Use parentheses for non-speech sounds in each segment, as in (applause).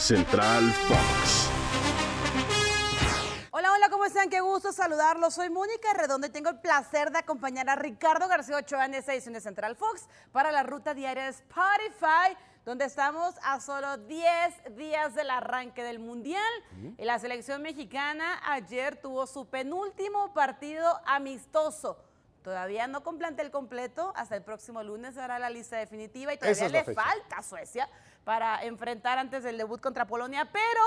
Central Fox. Hola, hola, ¿cómo están? Qué gusto saludarlos. Soy Mónica Redondo y tengo el placer de acompañar a Ricardo García Ochoa en esta edición de Central Fox para la ruta diaria de Spotify, donde estamos a solo 10 días del arranque del Mundial. Y la selección mexicana ayer tuvo su penúltimo partido amistoso. Todavía no con plantel completo, hasta el próximo lunes se hará la lista definitiva y todavía es le fecha. falta a Suecia para enfrentar antes del debut contra Polonia, pero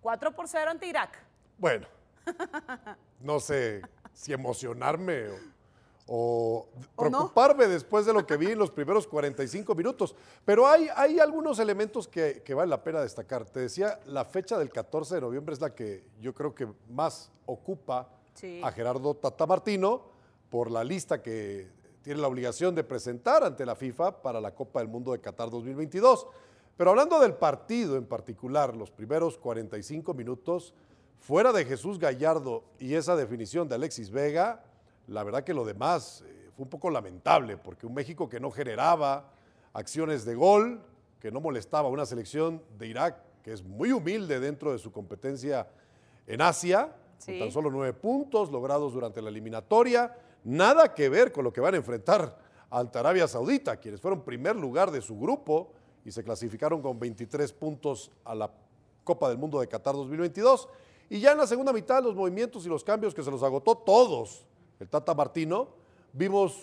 4 por 0 ante Irak. Bueno, (laughs) no sé si emocionarme o, o ¿O no? preocuparme después de lo que vi en los primeros 45 minutos. Pero hay, hay algunos elementos que, que vale la pena destacar. Te decía, la fecha del 14 de noviembre es la que yo creo que más ocupa Sí. a Gerardo Tata Martino por la lista que tiene la obligación de presentar ante la FIFA para la Copa del Mundo de Qatar 2022. Pero hablando del partido en particular, los primeros 45 minutos, fuera de Jesús Gallardo y esa definición de Alexis Vega, la verdad que lo demás eh, fue un poco lamentable, porque un México que no generaba acciones de gol, que no molestaba a una selección de Irak que es muy humilde dentro de su competencia en Asia, Sí. con tan solo nueve puntos logrados durante la eliminatoria, nada que ver con lo que van a enfrentar ante Arabia Saudita, quienes fueron primer lugar de su grupo y se clasificaron con 23 puntos a la Copa del Mundo de Qatar 2022. Y ya en la segunda mitad, los movimientos y los cambios que se los agotó todos el Tata Martino, vimos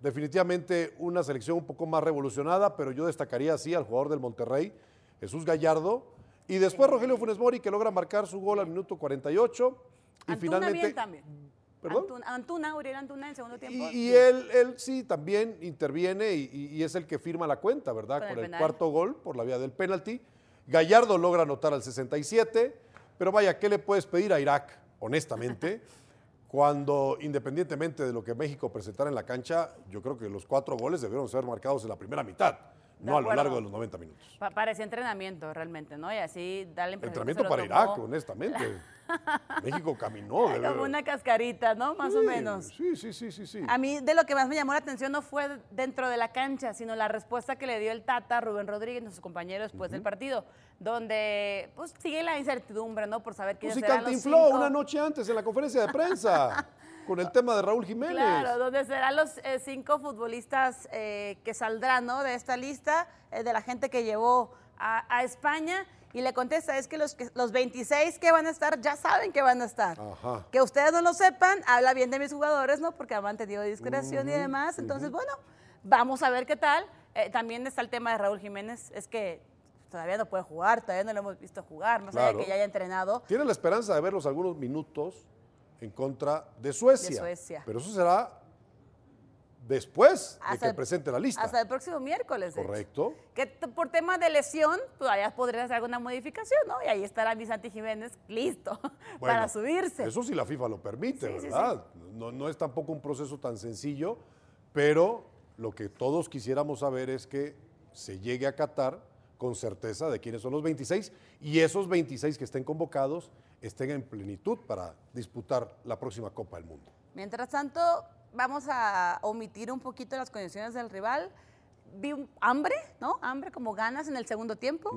definitivamente una selección un poco más revolucionada, pero yo destacaría así al jugador del Monterrey, Jesús Gallardo, y después Rogelio Funes Mori, que logra marcar su gol al minuto 48. Y Antuna finalmente. bien también. ¿Perdón? Antuna, Antuna, Uriel Antuna en segundo tiempo. Y, y él, él sí también interviene y, es el que firma la cuenta, ¿verdad? Con el Con el, penal. cuarto gol por la vía del penalti. Gallardo logra anotar al 67, pero vaya, ¿qué le puedes pedir a Irak, honestamente? (laughs) Cuando, independientemente de lo que México presentara en la cancha, yo creo que los cuatro goles debieron ser marcados en la primera mitad, no a lo largo de los 90 minutos. Pa- parecía entrenamiento realmente, ¿no? Y así da la impresión que Entrenamiento para lo Irak, tomó honestamente. (laughs) (laughs) México caminó. de Como una cascarita, ¿no? Más o menos. Sí, sí, sí, sí. sí. A mí de lo que más me llamó la atención no fue dentro de la cancha, sino la respuesta que le dio el Tata, Rubén Rodríguez, nuestro compañero después del partido, donde pues sigue la incertidumbre, ¿no? Por saber Pues quiénes sí serán los cantinfló una noche antes en la conferencia de prensa (laughs) con el tema de Raúl Jiménez. Claro, donde serán los eh, cinco futbolistas eh, que saldrán ¿no? de esta lista, eh, de la gente que llevó a, a España. Y le contesta, es que los, los 26 que van a estar ya saben que van a estar. Ajá. Que ustedes no lo sepan, habla bien de mis jugadores, ¿no? Porque han mantenido discreción y demás. Entonces, bueno, vamos a ver qué tal. Eh, también está el tema de Raúl Jiménez, es que todavía no puede jugar, todavía no lo hemos visto jugar, más allá de Claro. que ya haya entrenado. Tiene la esperanza de verlos algunos minutos en contra de Suecia. De Suecia. Pero eso será después de que presente la lista. Hasta el próximo miércoles. Correcto. Que por tema de lesión, todavía podría hacer alguna modificación, ¿no? Y ahí estará mi Santi Jiménez listo (laughs) para subirse. Eso sí la FIFA lo permite, Sí, sí, ¿verdad? No, no es tampoco un proceso tan sencillo, pero lo que todos quisiéramos saber es que se llegue a Qatar con certeza de quiénes son los 26 y esos 26 que estén convocados estén en plenitud para disputar la próxima Copa del Mundo. Mientras tanto, vamos a omitir un poquito las condiciones del rival. Vi un hambre, ¿no? Hambre como ganas en el segundo tiempo.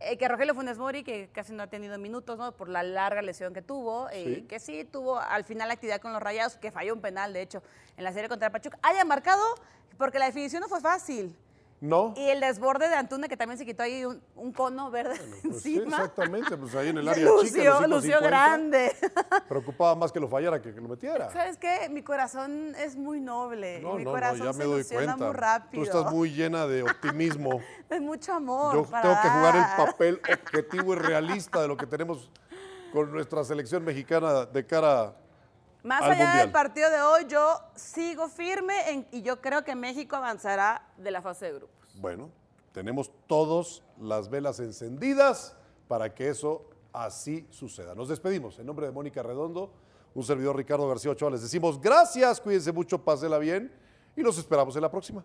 Eh, que Rogelio Funes Mori, que casi no ha tenido minutos, ¿no? Por la larga lesión que tuvo, eh, Sí. que sí tuvo al final la actividad con los Rayados, que falló un penal, de hecho, en la serie contra Pachuca, haya marcado, porque la definición no fue fácil. ¿No? Y el desborde de Antuna, que también se quitó ahí un, un cono verde (laughs) Pues sí, encima. exactamente, pues ahí en el (laughs) área lució, chica. lució 5.50, grande. (laughs) Preocupaba más que lo fallara que que lo metiera. ¿Sabes qué? Mi corazón es muy noble. No, mi no, no, corazón ya se me doy cuenta. muy rápido. Tú estás muy llena de optimismo. Es mucho amor. Yo para tengo que jugar el papel objetivo y realista de lo que tenemos con nuestra selección mexicana de cara Más al allá Mundial. del partido de hoy, yo sigo firme en- y yo creo que México avanzará de la fase de grupos. Bueno, tenemos todas las velas encendidas para que eso así suceda. Nos despedimos. En nombre de Mónica Redondo, un servidor Ricardo García Ochoa, les decimos gracias, cuídense mucho, pásela bien y los esperamos en la próxima.